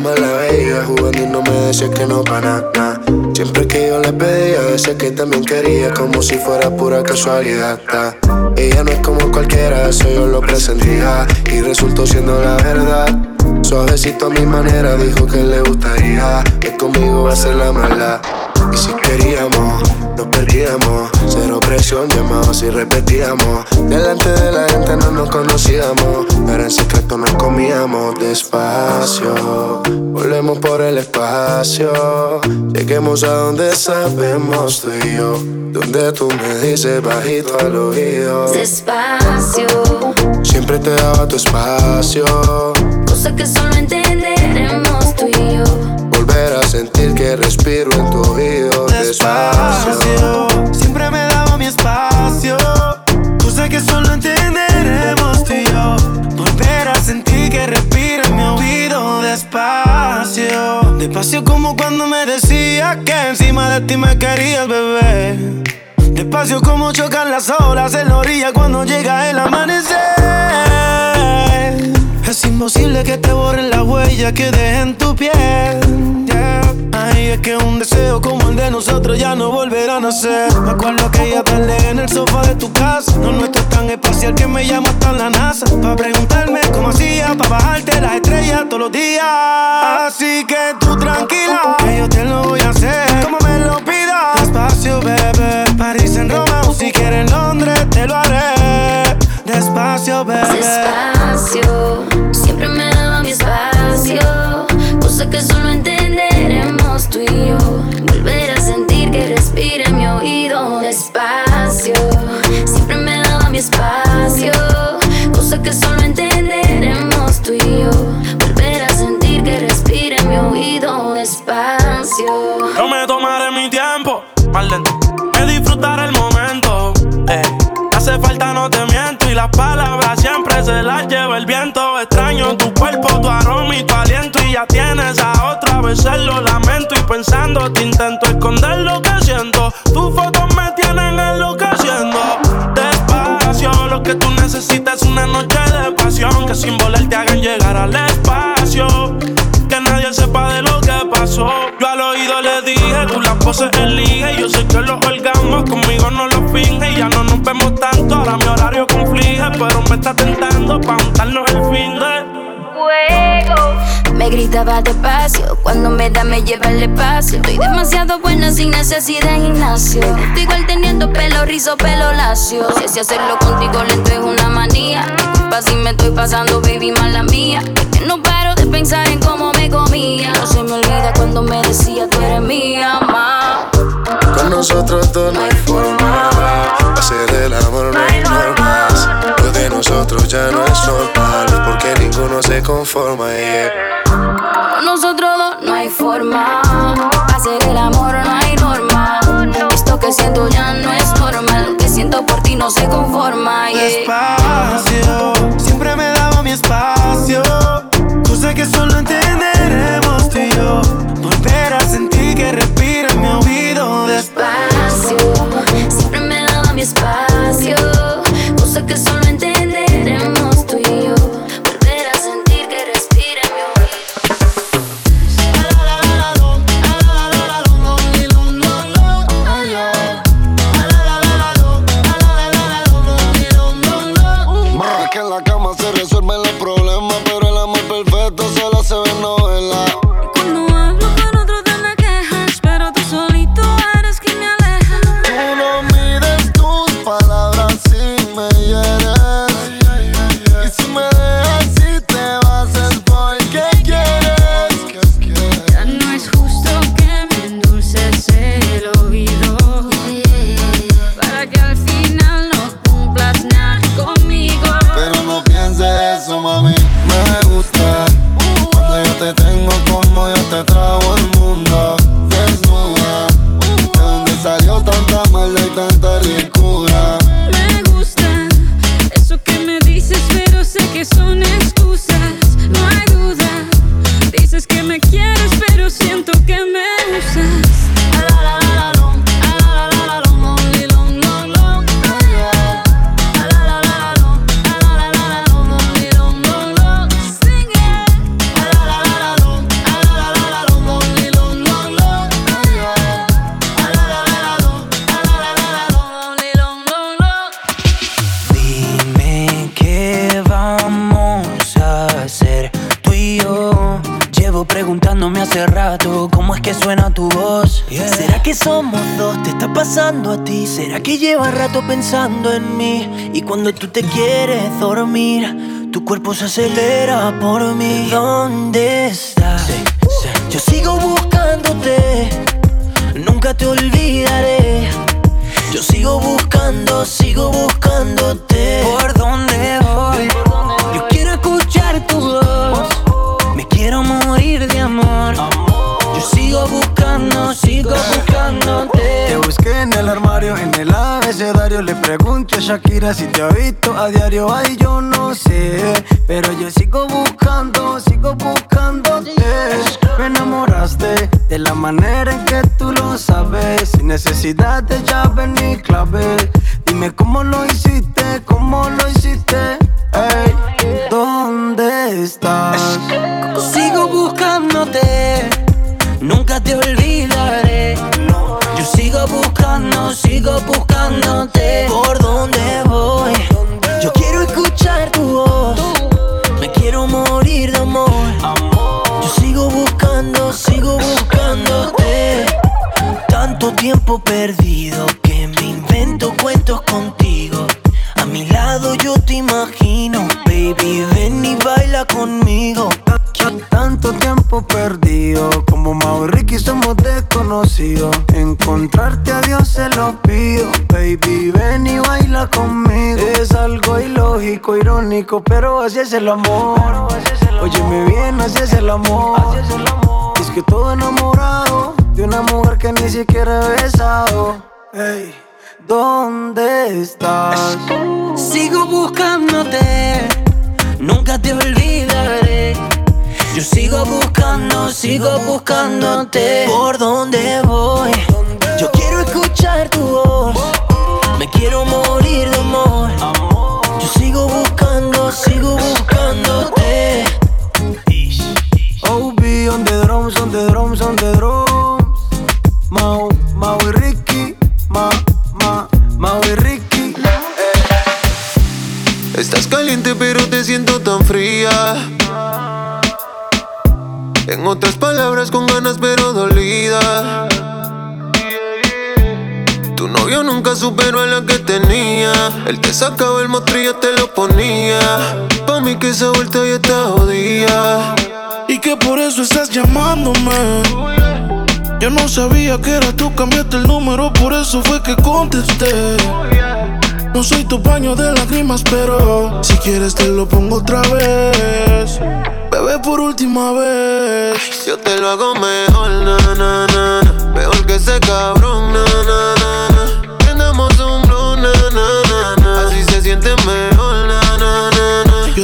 Cama la veía Jugando y no me decía que no para nada. Siempre que yo le pedía, decía que también quería Como si fuera pura casualidad. Ella no es como cualquiera, eso yo lo presentía Y resultó siendo la verdad. Suavecito a mi manera, dijo que le gustaría Que conmigo va a ser la mala. Y si queríamos nos perdíamos. Cero presión, llamados y repetíamos. Delante de la gente no nos conocíamos, pero en secreto nos comíamos despacio. Volvemos por el espacio, lleguemos a donde sabemos tú y yo. Donde tú me dices bajito al oído. Despacio, Siempre te daba tu espacio. cosa que solo entenderemos sentir que respiro en tu oído. Despacio. Despacio, siempre me daba mi espacio. Cosa que solo entenderemos tú y yo. Volver a sentir que respira en mi oído. Despacio, despacio como cuando me decías que encima de ti me querías, bebé. Despacio como chocan las olas en la orilla cuando llega el amanecer. Imposible que te borren la huella que deje en tu piel. yeah. Ay, es que un deseo como el de nosotros ya no volverá a nacer. Me acuerdo que ella tarde en el sofá de tu casa. No nuestro es tan espacial que me llama hasta la NASA. Pa' preguntarme cómo hacía, pa' bajarte las estrellas todos los días. Así que tú tranquila, que yo te lo voy a hacer. Como me lo pidas. Despacio, bebé. París en Roma o si quieres en Londres, te lo haré. Despacio, bebé. Despacio, siempre me daba mi espacio. Cosa que solo entenderemos tú y yo. Volver a sentir que respira en mi oído. Despacio, siempre me daba mi espacio. Cosa que solo entenderemos tú y yo. Volver a sentir que respira en mi oído. Despacio. Yo me tomaré mi tiempo, más lento. Me disfrutaré el momento. Las palabras siempre se las lleva el viento. Extraño tu cuerpo, tu aroma y tu aliento. Y ya tienes a otra, veces lo lamento. Y pensando, te intento esconder lo que siento. Tus fotos me tienen enloqueciendo. Despacio, lo que tú necesitas es una noche de pasión. Que sin volar te hagan llegar al espacio. Que nadie sepa de lo que pasó. Yo al oído le dije, tú las poses elige. Yo sé que los orgasmos conmigo no los finge. Y ya no nos vemos tanto, ahora mi está tentando pa' untarnos el fin de. fuego. Me gritaba despacio, cuando me da me lleva el espacio. Estoy demasiado buena sin necesidad de gimnasio. Estoy igual teniendo pelo rizo, pelo lacio. Si así hacerlo contigo lento es una manía. Disculpa si me estoy pasando, baby, mala mía. Es que no paro de pensar en cómo me comía. No se me olvida cuando me decía tú eres mía, ma. Con nosotros dos no hay forma. Hacer el amor no hay normas. Nosotros ya no es normal. Porque ninguno se conforma. yeah. Con nosotros dos no hay forma. Hacer el amor no hay norma. Esto que siento ya no es normal. Lo que siento por ti no se conforma. yeah. Despacio, siempre me daba mi espacio. Cosa que solo entenderemos tú y yo. Te quieres dormir, tu cuerpo se acelera por mí. ¿Dónde estás? Pero así es el amor. Óyeme bien, así es el amor. Es que todo enamorado de una mujer que ni siquiera he besado. Ey, ¿dónde estás? Sigo buscándote, nunca te olvidaré. Yo sigo buscando, sigo buscándote. ¿Por dónde voy? Yo quiero escuchar tu voz. Me quiero morir de amor. Sigo buscándote. OB on the drums, on the drums, on the drums. Mau, Mau y Ricky, Ma, Ma, Mau y Ricky. Estás caliente pero te siento tan fría. En otras palabras con ganas pero dolida. Tu novio nunca superó a la que tenía. Él te sacaba el mostrillo, te lo ponía. Pa' mí que esa vuelta ya está jodida. Y que por eso estás llamándome. Yo no sabía que era tú, cambiaste el número, por eso fue que contesté. No soy tu paño de lágrimas, pero si quieres te lo pongo otra vez. Bebé, por última vez. Yo te lo hago mejor, na, na, na. Mejor que ese cabrón, na, na, na.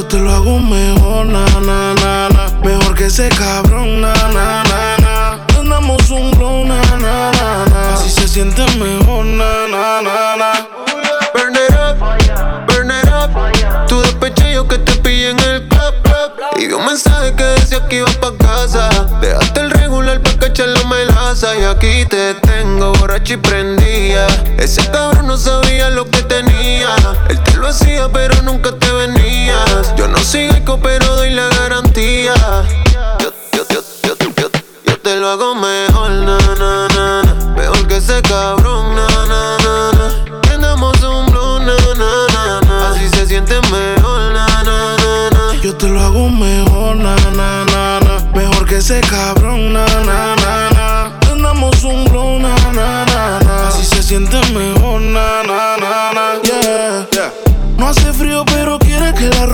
Te lo hago mejor, na, na, na, na. Mejor que ese cabrón, na, na, na, na. Prendamos un blow, na, na, na, na. Así se siente mejor, na, na, na, na. Burn it up, burn it up. Tu despeche que te pillé en el club, club. Y vi un mensaje que decía que ibas pa' casa. Dejaste el melaza. Y aquí te tengo borracho y prendía. Ese cabrón no sabía lo que tenía. Él te lo hacía, pero nunca te venías. Yo no soy eco, pero doy la garantía. Yo, yo, yo, yo, yo, yo te lo hago mejor, na, na, na. Mejor que ese cabrón,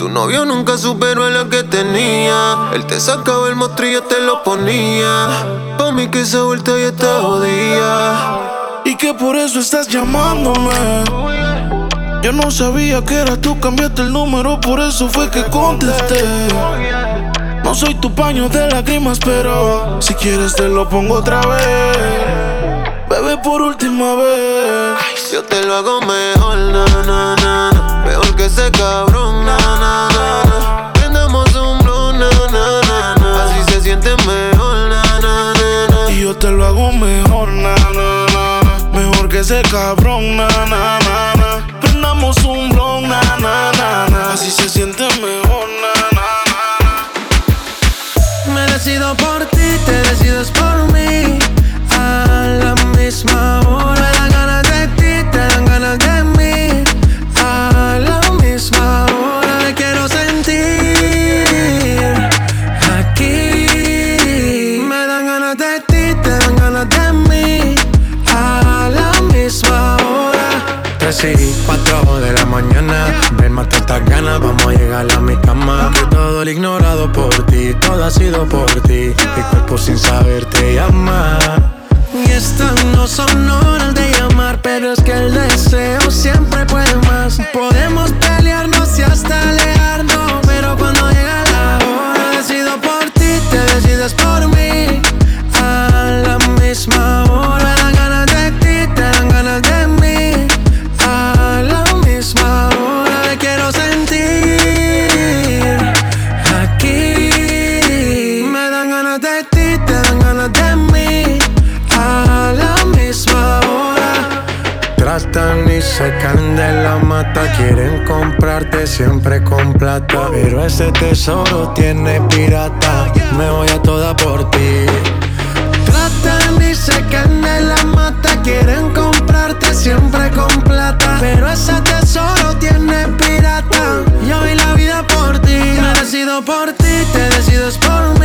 Tu novio nunca superó a la que tenía. Él te sacaba el mostrillo, te lo ponía. Pa' mí que esa vuelta ya está jodida. Y que por eso estás llamándome. Yo no sabía que eras tú, cambiaste el número, por eso fue que contesté. No soy tu paño de lágrimas, pero si quieres te lo pongo otra vez. Bebé, por última vez. Yo te lo hago mejor, na, na, na que ese cabrón, na, na, na, na. Prendamos un blue, na, na, na, na. Así se siente mejor, na, na, na, na. Y yo te lo hago mejor, na, na, na. Mejor que ese cabrón, na, na, na, na. Prendamos un blon, na, na, na, na. Así se siente mejor, na, na, na, na. Me decido por ti, te decides por mí. A la misma mañana. Ven, mata estas ganas, vamos a llegar a mi cama. Que todo el ignorado por ti, todo ha sido por ti. Mi cuerpo sin saber te llama. Y estas no son horas de llamar, pero es que el deseo siempre puede más. Podemos pelearnos y hasta alejarnos, pero cuando llega la hora, decido por ti, te decides por mata. Quieren comprarte siempre con plata. Pero ese tesoro tiene pirata. Me voy a toda por ti. Tratan, dice que de la mata. Quieren comprarte siempre con plata. Pero ese tesoro tiene pirata. Yo vi la vida por ti. Me decido por ti, te decides por mí.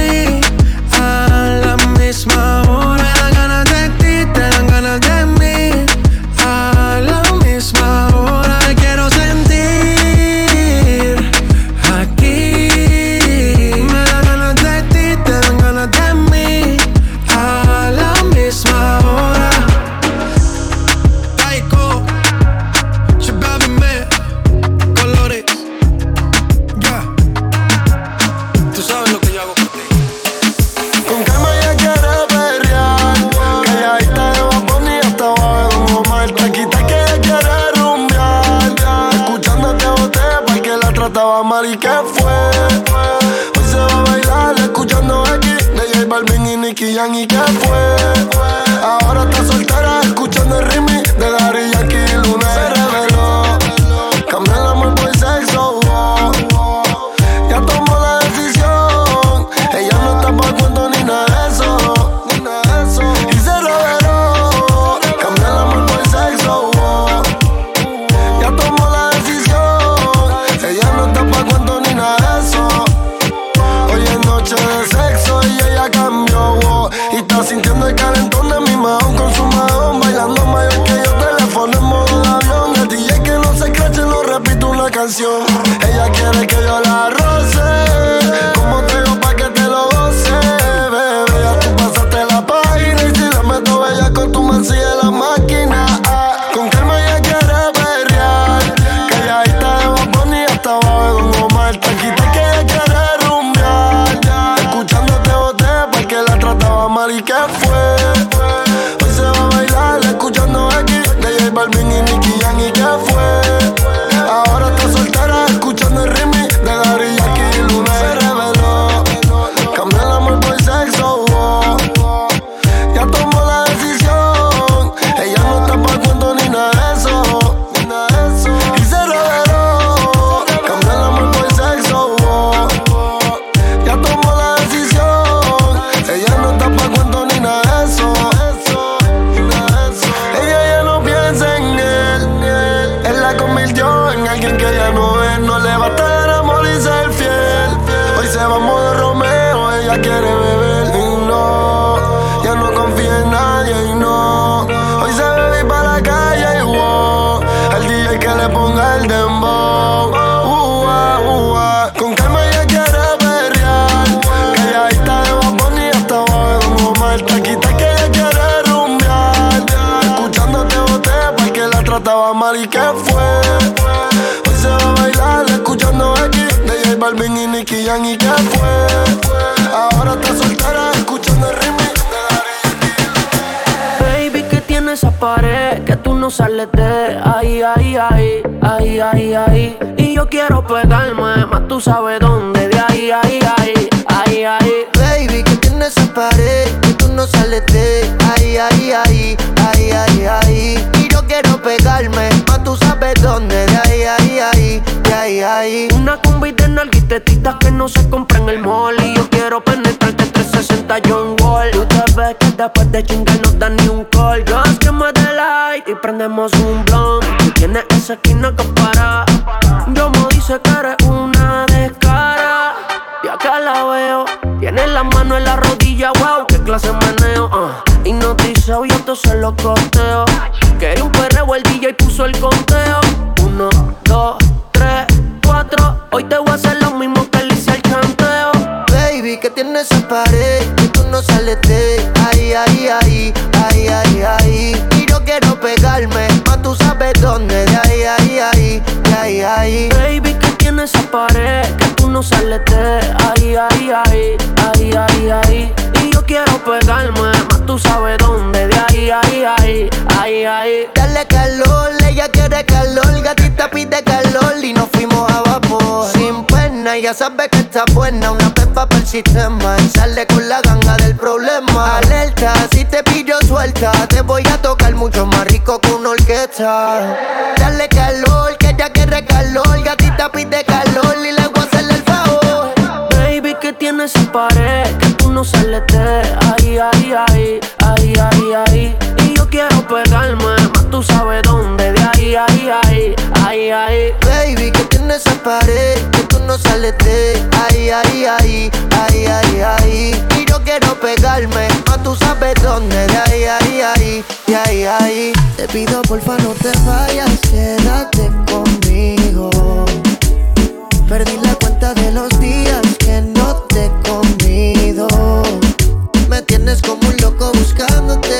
Tú sabes dónde, de ahí, ahí, ahí, ahí, ahí. Baby, que tiene esa pared que tú no sales de ahí, ahí, ahí, ahí, ahí, ahí. Y yo quiero pegarme, más tú sabes dónde, de ahí, ahí, ahí, de ahí, ahí. Una combi de nalguitetitas que no se compra en el mall. Y yo quiero penetrarte 360 John Wall. Tú te ves que después de chingar no da ni un call. Just que me light y prendemos un ahí, ahí, ahí, ahí. Y yo quiero pegarme, más tú sabes dónde, de ahí, ahí, ahí, ahí, ahí. Dale calor, ella quiere calor, gatita pide calor y nos fuimos a vapor. Sin pena, ya sabe que está buena, una pepa para el sistema. Y sale con la ganga del problema. Alerta, si te pillo suelta, te voy a tocar mucho más rico que una orquesta. Dale calor, que ella quiere calor, gatita pide calor y le no sales de ahí, ahí, ahí, ahí, ahí, ahí. Y yo quiero pegarme, más tú sabes dónde, de ahí, ahí, ahí, ahí, ahí. Baby, que tiene esa pared que tú no sales de ahí, ahí, ahí, ahí, ahí, ahí. Y yo quiero pegarme, más tú sabes dónde, de ahí, ahí, ahí, de ahí, ahí. Te pido porfa no te vayas, quédate conmigo. Perdí la cuenta de los días tienes como un loco buscándote,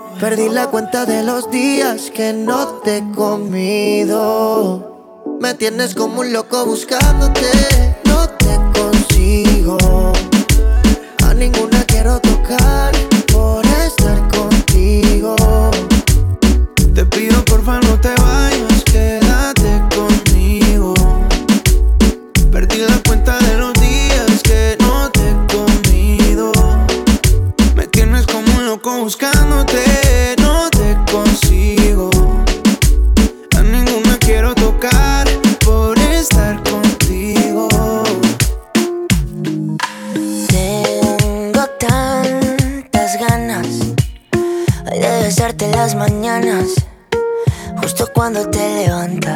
Perdí la cuenta de los días que no te he comido. Me tienes como un loco buscándote, no te consigo. Buscándote, no te consigo. A ninguna quiero tocar por estar contigo. Tengo tantas ganas de besarte las mañanas, justo cuando te levantas.